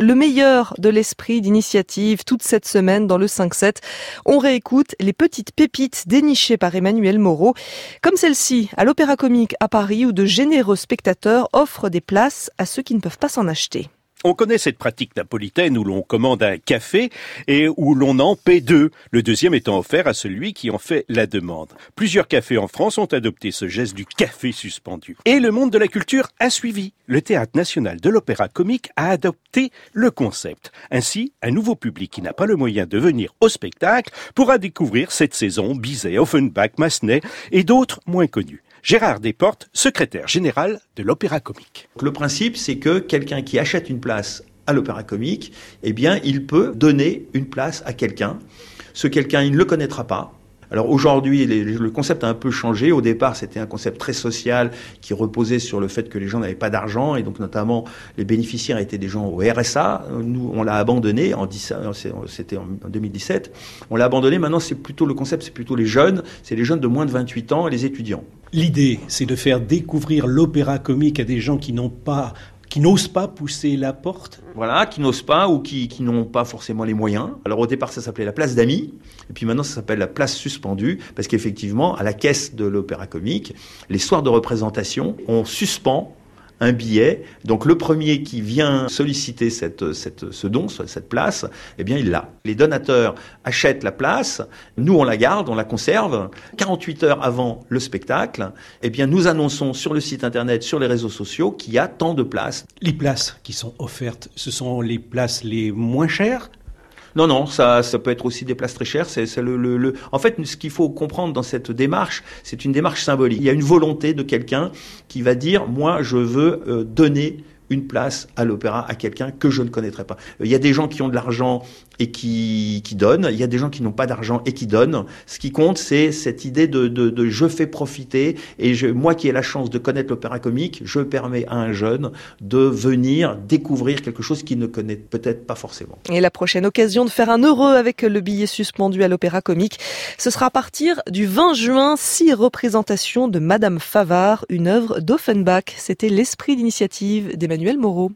Le meilleur de l'esprit d'initiative toute cette semaine dans le 5-7. On réécoute les petites pépites dénichées par Emmanuel Moreau, comme celle-ci à l'Opéra Comique à Paris où de généreux spectateurs offrent des places à ceux qui ne peuvent pas s'en acheter. On connaît cette pratique napolitaine où l'on commande un café et où l'on en paie deux, le deuxième étant offert à celui qui en fait la demande. Plusieurs cafés en France ont adopté ce geste du café suspendu. Et le monde de la culture a suivi. Le Théâtre national de l'opéra comique a adopté le concept. Ainsi, un nouveau public qui n'a pas le moyen de venir au spectacle pourra découvrir cette saison Bizet, Offenbach, Massenet et d'autres moins connus. Gérard Desportes, secrétaire général de l'Opéra Comique. Le principe, c'est que quelqu'un qui achète une place à l'Opéra Comique, eh bien, il peut donner une place à quelqu'un. Ce quelqu'un, il ne le connaîtra pas. Alors aujourd'hui, le concept a un peu changé. Au départ, c'était un concept très social qui reposait sur le fait que les gens n'avaient pas d'argent et donc notamment les bénéficiaires étaient des gens au RSA. Nous, on l'a abandonné en c'était en 2017. On l'a abandonné. Maintenant, c'est plutôt le concept, c'est plutôt les jeunes. C'est les jeunes de moins de 28 ans et les étudiants. L'idée, c'est de faire découvrir l'opéra comique à des gens qui n'ont pas qui n'osent pas pousser la porte. Voilà, qui n'osent pas ou qui, n'ont pas forcément les moyens. Alors au départ, ça s'appelait la place d'amis, et puis maintenant, ça s'appelle la place suspendue, parce qu'effectivement, à la caisse de l'opéra comique, les soirs de représentation, on suspend un billet. Donc le premier qui vient solliciter cette, cette, ce don, cette place, eh bien il l'a. Les donateurs achètent la place, nous on la garde, on la conserve. 48 heures avant le spectacle, eh bien nous annonçons sur le site internet, sur les réseaux sociaux qu'il y a tant de places. Les places qui sont offertes, ce sont les places les moins chères non, non, ça, ça peut être aussi des places très chères. C'est, le, le, En fait, ce qu'il faut comprendre dans cette démarche, c'est une démarche symbolique. Il y a une volonté de quelqu'un qui va dire, moi, je veux euh, donner une place à l'opéra à quelqu'un que je ne connaîtrais pas. Il y a des gens qui ont de l'argent et qui, qui donnent, il y a des gens qui n'ont pas d'argent et qui donnent. Ce qui compte, c'est cette idée de, de, de, je fais profiter et je, moi qui ai la chance de connaître l'opéra comique, je permets à un jeune de venir découvrir quelque chose qu'il ne connaît peut-être pas forcément. Et la prochaine occasion de faire un heureux avec le billet suspendu à l'opéra comique, ce sera à partir du 20 juin, six représentations de Madame Favard, une œuvre d'Offenbach. C'était l'esprit d'initiative d'Emmanuel Emmanuel Moreau.